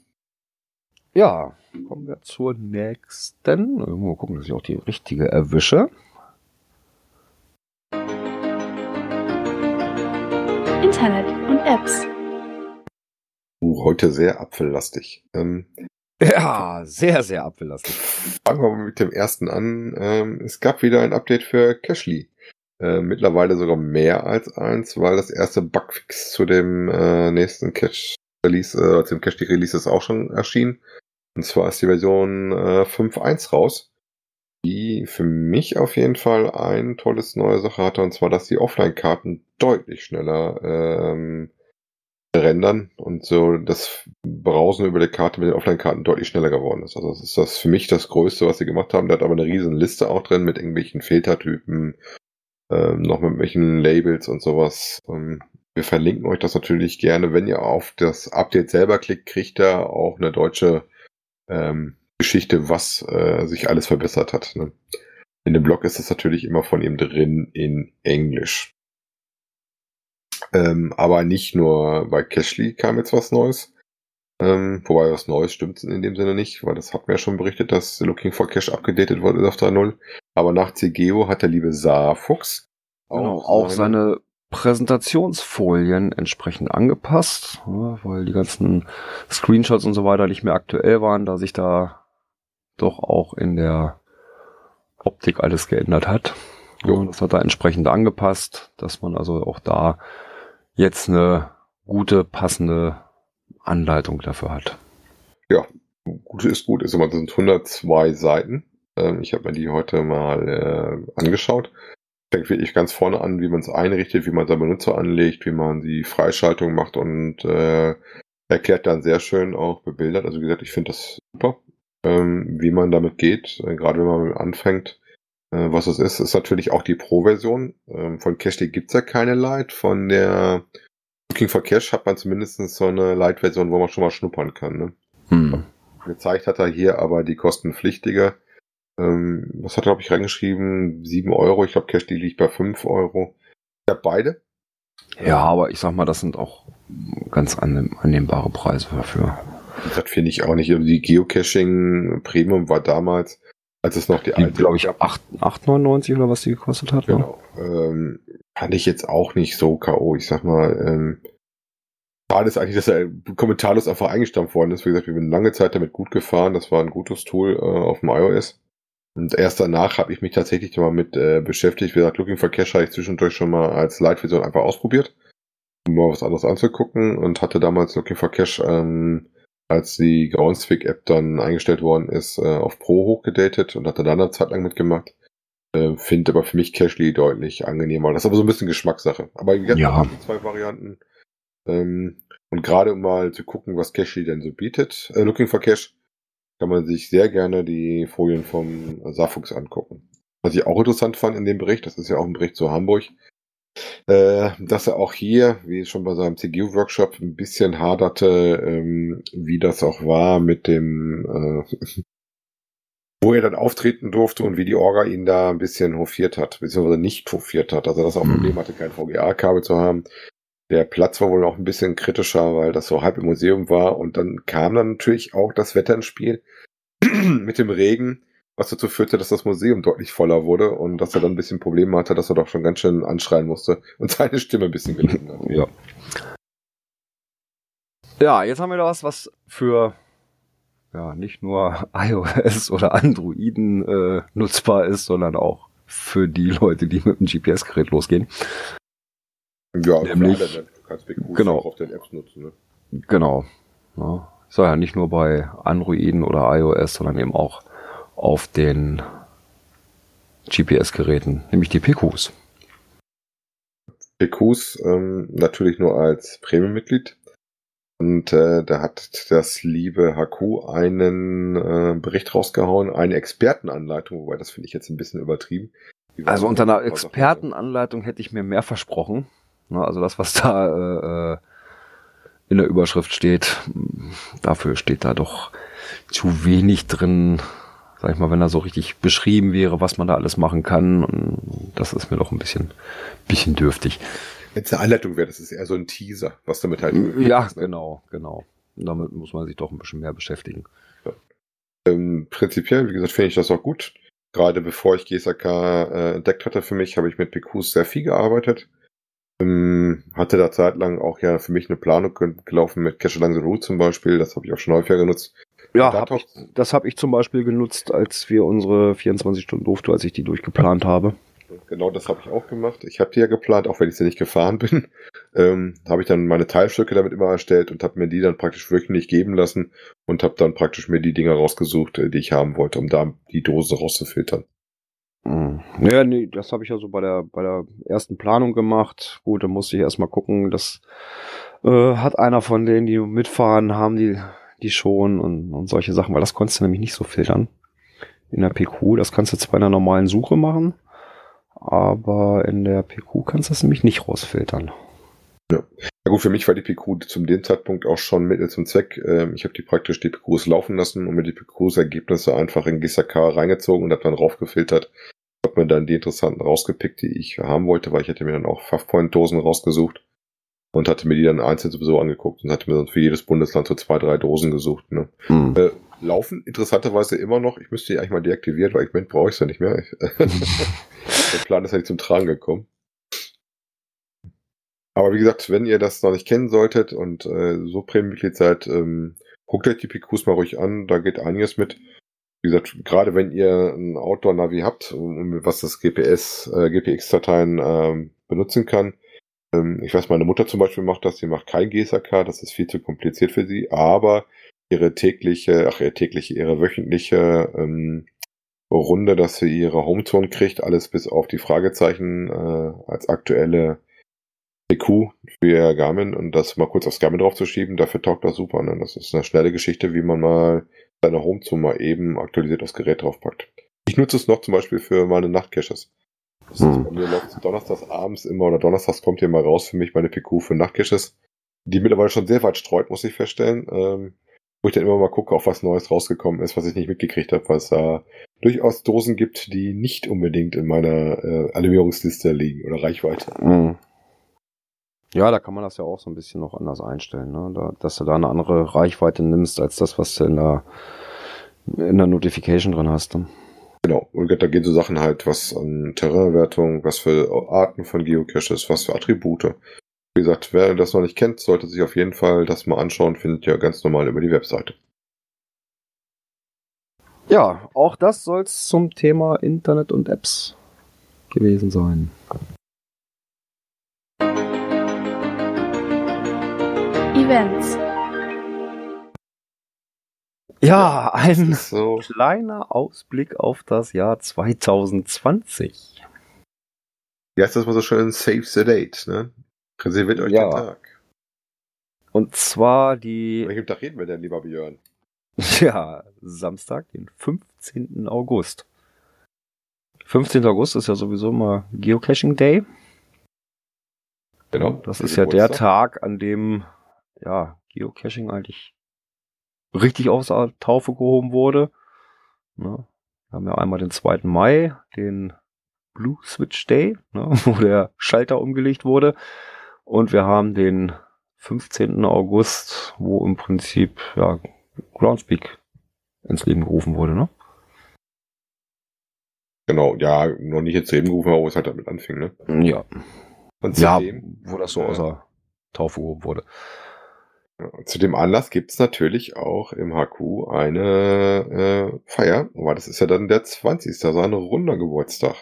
Ja, kommen wir zur nächsten. Mal gucken, dass ich auch die richtige erwische. Apps. Uh, heute sehr apfellastig. Ähm, Ja, sehr, sehr abbelastet. fangen wir mal mit dem ersten an. Ähm, es gab wieder ein Update für Cashly. Äh, mittlerweile sogar mehr als eins, weil das erste Bugfix zu dem äh, nächsten Cache Release, äh, zu dem Cashly Release ist auch schon erschienen. Und zwar ist die Version äh, 5.1 raus, die für mich auf jeden Fall ein tolles neue Sache hatte, und zwar, dass die Offline-Karten deutlich schneller ähm, rendern und so das Brausen über die Karte mit den Offline-Karten deutlich schneller geworden ist. Also das ist das für mich das Größte, was sie gemacht haben. Da hat aber eine riesen Liste auch drin mit irgendwelchen Filtertypen, ähm, noch mit irgendwelchen Labels und sowas. Ähm, wir verlinken euch das natürlich gerne. Wenn ihr auf das Update selber klickt, kriegt ihr auch eine deutsche ähm, Geschichte, was äh, sich alles verbessert hat. Ne? In dem Blog ist das natürlich immer von ihm drin in Englisch. Ähm, aber nicht nur bei Cashly kam jetzt was Neues. Ähm, wobei was Neues stimmt in dem Sinne nicht, weil das hat mir ja schon berichtet, dass Looking for Cash abgedatet wurde auf 3.0. Aber nach CGO hat der liebe Saarfuchs Genau, auch seine Präsentationsfolien entsprechend angepasst, ja, weil die ganzen Screenshots und so weiter nicht mehr aktuell waren, da sich da doch auch in der Optik alles geändert hat. Jo. Ja, das hat er entsprechend angepasst, dass man also auch da jetzt eine gute, passende Anleitung dafür hat. Ja, gut ist gut. Immer, das sind 102 Seiten. Ähm, ich habe mir die heute mal äh, angeschaut. Fängt wirklich ganz vorne an, wie man es einrichtet, wie man seinen Benutzer anlegt, wie man die Freischaltung macht und äh, erklärt dann sehr schön auch bebildert. Also wie gesagt, ich finde das super, ähm, wie man damit geht, äh, gerade wenn man anfängt. Äh, was es ist, ist natürlich auch die Pro-Version. Ähm, von Cashly gibt's ja keine Lite. Von der Looking for Cash hat man zumindest so eine Lite-Version, wo man schon mal schnuppern kann. Ne? Hm. Gezeigt hat er hier aber die kostenpflichtige. Ähm, was hat er, glaube ich, reingeschrieben? 7 Euro. Ich glaube, Cashly liegt bei 5 Euro. Ich habe beide. Ja, aber ich sag mal, das sind auch ganz annehmbare Preise dafür. Das finde ich auch nicht. Also die Geocaching Premium war damals, als es noch die, die alte. glaube ich, 8,99 oder was die gekostet hat. Ne? Genau. Ähm, fand ich jetzt auch nicht so K.O. Ich sag mal, ähm, schade ist eigentlich, dass er kommentarlos einfach eingestampft worden ist. Wie gesagt, wir sind lange Zeit damit gut gefahren. Das war ein gutes Tool äh, auf dem iOS. Und erst danach habe ich mich tatsächlich mal mit äh, beschäftigt. Wie gesagt, Looking for Cache habe ich zwischendurch schon mal als Light-Version einfach ausprobiert, um mal was anderes anzugucken und hatte damals Looking for Cache, ähm, als die Groundspeak-App dann eingestellt worden ist, äh, auf Pro hochgedatet und hatte dann eine Zeit lang mitgemacht. Äh, Finde aber für mich Cashly deutlich angenehmer. Das ist aber so ein bisschen Geschmackssache. Aber jetzt ja. die zwei Varianten. Ähm, und gerade um mal zu gucken, was Cashly denn so bietet, äh, Looking for Cache, kann man sich sehr gerne die Folien vom Safux angucken. Was ich auch interessant fand in dem Bericht, das ist ja auch ein Bericht zu Hamburg, dass er auch hier, wie schon bei seinem CGU-Workshop, ein bisschen haderte, ähm, wie das auch war mit dem, äh, wo er dann auftreten durfte und wie die Orga ihn da ein bisschen hofiert hat, beziehungsweise nicht hofiert hat. Also das auch ein Problem hatte, kein VGA-Kabel zu haben. Der Platz war wohl noch ein bisschen kritischer, weil das so halb im Museum war. Und dann kam dann natürlich auch das Wetter ins Spiel mit dem Regen, was dazu führte, dass das Museum deutlich voller wurde und dass er dann ein bisschen Probleme hatte, dass er doch schon ganz schön anschreien musste und seine Stimme ein bisschen gelitten hat. Ja. Ja, jetzt haben wir da was, was für ja nicht nur iOS oder Androiden äh, nutzbar ist, sondern auch für die Leute, die mit dem GPS-Gerät losgehen. Ja, nämlich, alle, ne? du kannst BQs genau, auch auf den Apps nutzen. Ne? Genau. Ja, soll ja nicht nur bei Androiden oder iOS, sondern eben auch auf den GPS-Geräten, nämlich die PQs. PQs ähm, natürlich nur als Premium-Mitglied. Und äh, da hat das liebe HQ einen äh, Bericht rausgehauen, eine Expertenanleitung, wobei das finde ich jetzt ein bisschen übertrieben. Also unter einer Expertenanleitung hätte ich mir mehr versprochen. Ne, also das, was da äh, äh, in der Überschrift steht, dafür steht da doch zu wenig drin, sag ich mal, wenn da so richtig beschrieben wäre, was man da alles machen kann. Und das ist mir doch ein bisschen, bisschen dürftig. Wenn es eine Anleitung wäre, das ist eher so ein Teaser, was damit halt. Ja, ist, ne? genau, genau. Und damit muss man sich doch ein bisschen mehr beschäftigen. Ja. Ähm, prinzipiell, wie gesagt, finde ich das auch gut. Gerade bevor ich GSAK äh, entdeckt hatte für mich, habe ich mit PQs sehr viel gearbeitet. Ähm, hatte da zeitlang auch ja für mich eine Planung gelaufen mit Cache Along the Route zum Beispiel. Das habe ich auch schon häufiger genutzt. Ja, hab ich, das habe ich zum Beispiel genutzt, als wir unsere 24 Stunden durfte, als ich die durchgeplant habe. Genau, das habe ich auch gemacht. Ich habe die ja geplant, auch wenn ich sie nicht gefahren bin. Ähm, habe ich dann meine Teilstücke damit immer erstellt und habe mir die dann praktisch wöchentlich geben lassen und habe dann praktisch mir die Dinger rausgesucht, äh, die ich haben wollte, um da die Dose rauszufiltern. Mhm. Naja, nee, das habe ich ja so bei der, bei der ersten Planung gemacht. Gut, da musste ich erstmal gucken, das äh, hat einer von denen, die mitfahren, haben die, die schon und, und solche Sachen, weil das konntest du nämlich nicht so filtern in der PQ. Das kannst du zwar in einer normalen Suche machen, aber in der PQ kannst du das nämlich nicht rausfiltern. Ja. ja gut, für mich war die PQ zum dem Zeitpunkt auch schon Mittel zum Zweck. Ähm, ich habe die praktisch die PQs laufen lassen und mir die PQs Ergebnisse einfach in GSAK reingezogen und habe dann raufgefiltert. Habe mir dann die interessanten rausgepickt, die ich haben wollte, weil ich hätte mir dann auch Fachpoint-Dosen rausgesucht und hatte mir die dann einzeln sowieso angeguckt und hatte mir dann für jedes Bundesland so zwei, drei Dosen gesucht. Ne? Mhm. Äh, laufen interessanterweise immer noch. Ich müsste die eigentlich mal deaktivieren, weil ich Moment brauche ich ja nicht mehr. Der Plan ist ja nicht zum Tragen gekommen. Aber wie gesagt, wenn ihr das noch nicht kennen solltet und äh, so Premium-Mitglied seid, ähm, guckt euch die PQs mal ruhig an, da geht einiges mit. Wie gesagt, gerade wenn ihr ein Outdoor-Navi habt, was das GPS, äh, GPX-Dateien ähm, benutzen kann, ich weiß, meine Mutter zum Beispiel macht das, sie macht kein GSAK, das ist viel zu kompliziert für sie, aber ihre tägliche, ach ihre tägliche, ihre wöchentliche ähm, Runde, dass sie ihre Hometone kriegt, alles bis auf die Fragezeichen äh, als aktuelle PQ für Garmin und das mal kurz aufs Garmin draufzuschieben, dafür taugt das super. Ne? Das ist eine schnelle Geschichte, wie man mal seine Homezone mal eben aktualisiert aufs Gerät draufpackt. Ich nutze es noch zum Beispiel für meine Nachtcaches. Das hm. bei mir läuft donnerstags abends immer oder donnerstags kommt hier mal raus für mich meine PQ für Nachtcaches, die mittlerweile schon sehr weit streut, muss ich feststellen. Ähm, wo ich dann immer mal gucke, auf was Neues rausgekommen ist, was ich nicht mitgekriegt habe, weil es da durchaus Dosen gibt, die nicht unbedingt in meiner äh, Alarmierungsliste liegen oder Reichweite. Mhm. Ja, da kann man das ja auch so ein bisschen noch anders einstellen, ne? da, dass du da eine andere Reichweite nimmst als das, was du in der, in der Notification drin hast. Ne? Genau, und da gehen so Sachen halt, was an Terrainwertung, was für Arten von Geocaches, was für Attribute. Wie gesagt, wer das noch nicht kennt, sollte sich auf jeden Fall das mal anschauen, findet ja ganz normal über die Webseite. Ja, auch das soll es zum Thema Internet und Apps gewesen sein. Events. Ja, ein so. kleiner Ausblick auf das Jahr 2020. Wie heißt das mal so schön? Save the date, ne? Reserviert euch ja. den Tag. Und zwar die. Welchem Tag reden wir denn, lieber Björn? Ja, Samstag, den 15. August. 15. August ist ja sowieso immer Geocaching Day. Genau. Das ist ja der Tag, an dem ja, Geocaching eigentlich richtig aus der Taufe gehoben wurde. Ne? Wir haben ja einmal den 2. Mai, den Blue Switch Day, ne? wo der Schalter umgelegt wurde. Und wir haben den 15. August, wo im Prinzip ja, Groundspeak ins Leben gerufen wurde, ne? Genau, ja, noch nicht ins Leben gerufen, aber wo es halt damit anfing, ne? Ja. Und ja, wo das so außer Taufe gehoben wurde. Zu dem Anlass gibt es natürlich auch im HQ eine äh, Feier, aber das ist ja dann der 20. sein runder Geburtstag.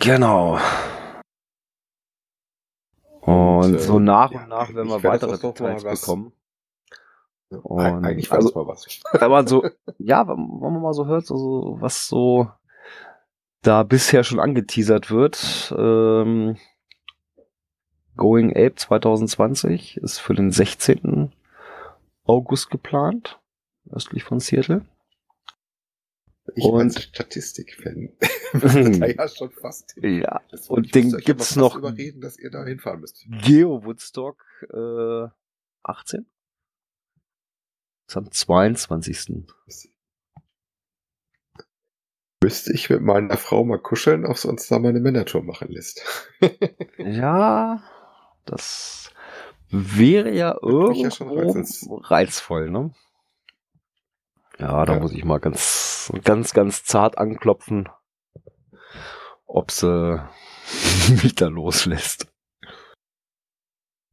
Genau. Und, und äh, so nach und nach, wenn wir weitere Details bekommen. Und eigentlich also, mal was. Wenn man so, ja, wenn man mal so hört, so, was so da bisher schon angeteasert wird, ähm, Going Ape 2020 ist für den 16. August geplant, östlich von Seattle. Ich und Statistik-Fan. da ja schon fast. Ja. Und den gibt's noch. Überreden, dass ihr da hinfahren müsst. Geo Woodstock äh, 18. Das ist am 22. Müsste ich mit meiner Frau mal kuscheln, ob sie uns da mal eine Männertour machen lässt. ja, das wäre ja irgendwo ja reizvoll, ne? Ja, da ja. muss ich mal ganz, ganz, ganz zart anklopfen, ob sie mich da loslässt.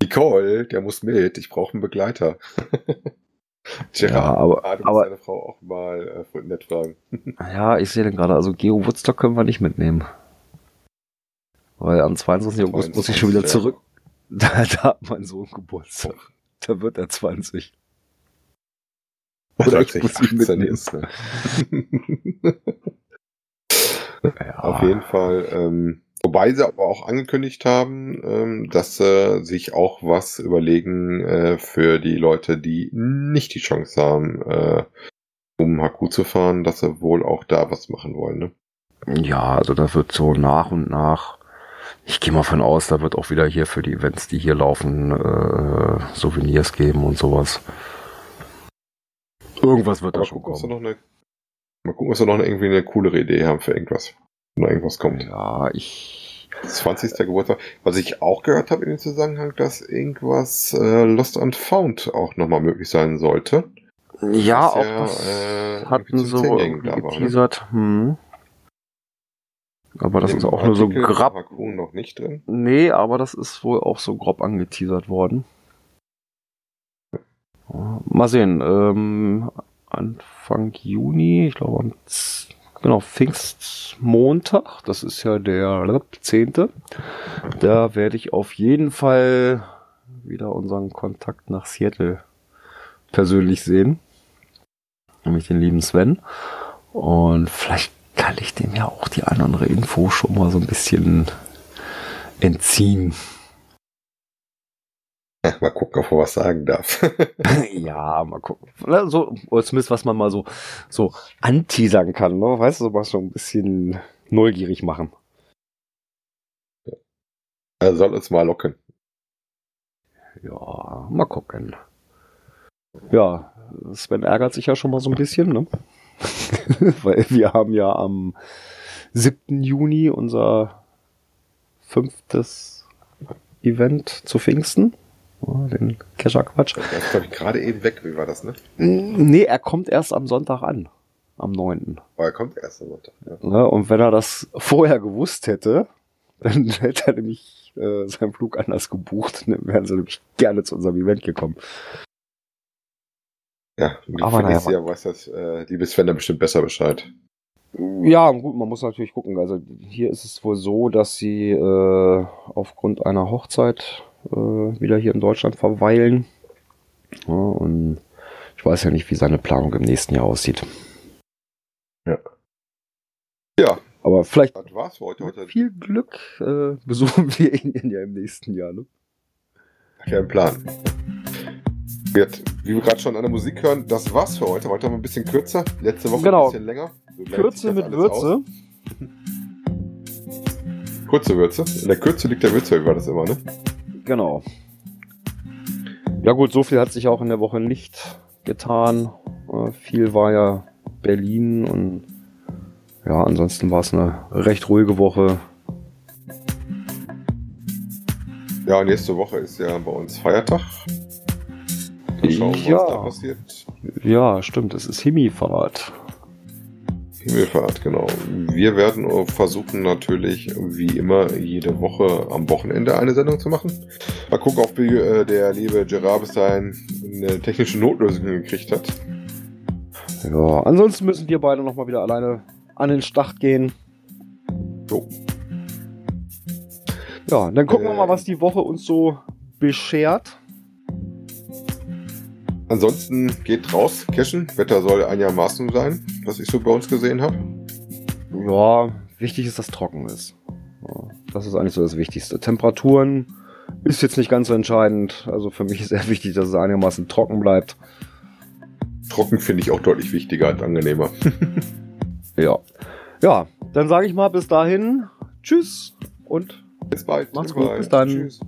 Nicole, der muss mit, ich brauche einen Begleiter. Gerard, ja, aber, ah, du aber deine Frau auch mal äh, nett fragen. ja, ich sehe den gerade, also Geo Woodstock können wir nicht mitnehmen. Weil am 22. August muss ich schon wieder zurück. Da, da hat mein Sohn Geburtstag. Da wird er 20. Oder ich muss ihn mitnehmen. Ist, ne? ja. Auf jeden Fall. Ähm, wobei sie aber auch angekündigt haben, ähm, dass sie sich auch was überlegen äh, für die Leute, die nicht die Chance haben, äh, um Haku zu fahren, dass sie wohl auch da was machen wollen. Ne? Ja, also da wird so nach und nach ich gehe mal von aus, da wird auch wieder hier für die Events, die hier laufen, äh, Souvenirs geben und sowas. Irgendwas wird Aber da schon kommen. Eine, mal gucken, ob wir noch eine, irgendwie eine coolere Idee haben für irgendwas. Wenn da irgendwas kommt. Ja, ich. 20. Geburtstag. Was ich auch gehört habe in dem Zusammenhang, dass irgendwas äh, Lost and Found auch nochmal möglich sein sollte. Ja, auch ja, das äh, hatten so ne? geteasert. Hm. Aber das ist auch nur so grob. noch nicht drin? Nee, aber das ist wohl auch so grob angeteasert worden. Mal sehen. Ähm, Anfang Juni, ich glaube am genau, Pfingstmontag, das ist ja der 10. Da werde ich auf jeden Fall wieder unseren Kontakt nach Seattle persönlich sehen. Nämlich den lieben Sven. Und vielleicht kann ich dem ja auch die andere Info schon mal so ein bisschen entziehen. Ja, mal gucken, ob er was sagen darf. ja, mal gucken. So, zumindest was man mal so, so anteasern kann, ne? Weißt du, mal so ein bisschen neugierig machen. Er soll uns mal locken. Ja, mal gucken. Ja, Sven ärgert sich ja schon mal so ein bisschen, ne? Weil wir haben ja am 7. Juni unser fünftes Event zu Pfingsten. Den Kescher-Quatsch. Der ist, glaube ich, gerade eben weg. Wie war das, ne? Nee, er kommt erst am Sonntag an. Am 9. Aber er kommt erst am Sonntag. Ja. Ne? Und wenn er das vorher gewusst hätte, dann hätte er nämlich äh, seinen Flug anders gebucht. Dann wären sie nämlich gerne zu unserem Event gekommen. Ja, Aber naja, ja, weiß das, äh, liebe Sven da bestimmt besser Bescheid. Ja, gut, man muss natürlich gucken. Also hier ist es wohl so, dass sie äh, aufgrund einer Hochzeit äh, wieder hier in Deutschland verweilen. Ja, und ich weiß ja nicht, wie seine Planung im nächsten Jahr aussieht. Ja, Aber vielleicht das war's für heute. Heute viel Glück äh, besuchen wir ihn ja im nächsten Jahr. Ne? kein Plan. Wird, wie wir gerade schon an der Musik hören, das war's für heute. Heute haben wir ein bisschen kürzer. Letzte Woche Genau. ein bisschen länger. So Kürze mit Würze. aus. Kurze Würze. In der Kürze liegt der Würze, wie war das immer, ne? Genau. Ja gut, so viel hat sich auch in der Woche nicht getan. Äh, viel war ja Berlin und ja, ansonsten war es eine recht ruhige Woche. Ja, nächste Woche ist ja bei uns Feiertag. Mal schauen, was Ja. da passiert. Ja, stimmt, es ist Himifahrt. Himmelfahrt, genau. Wir werden versuchen natürlich, wie immer, jede Woche am Wochenende eine Sendung zu machen. Mal gucken, ob wir, äh, der liebe Gerard bis dahin eine technische Notlösung gekriegt hat. Ja, ansonsten müssen wir beide nochmal wieder alleine an den Start gehen. So. Ja, dann gucken wir Äh. mal, was die Woche uns so beschert. Ansonsten geht raus, cashen. Wetter soll einigermaßen sein, was ich so bei uns gesehen habe. Ja, wichtig ist, dass trocken ist. Das ist eigentlich so das Wichtigste. Temperaturen ist jetzt nicht ganz so entscheidend. Also für mich ist eher wichtig, dass es einigermaßen trocken bleibt. Trocken finde ich auch deutlich wichtiger als angenehmer. Ja. Ja, dann sage ich mal bis dahin. Tschüss und Bis bald. Macht's Bis gut, bald. bis dann. Tschüss.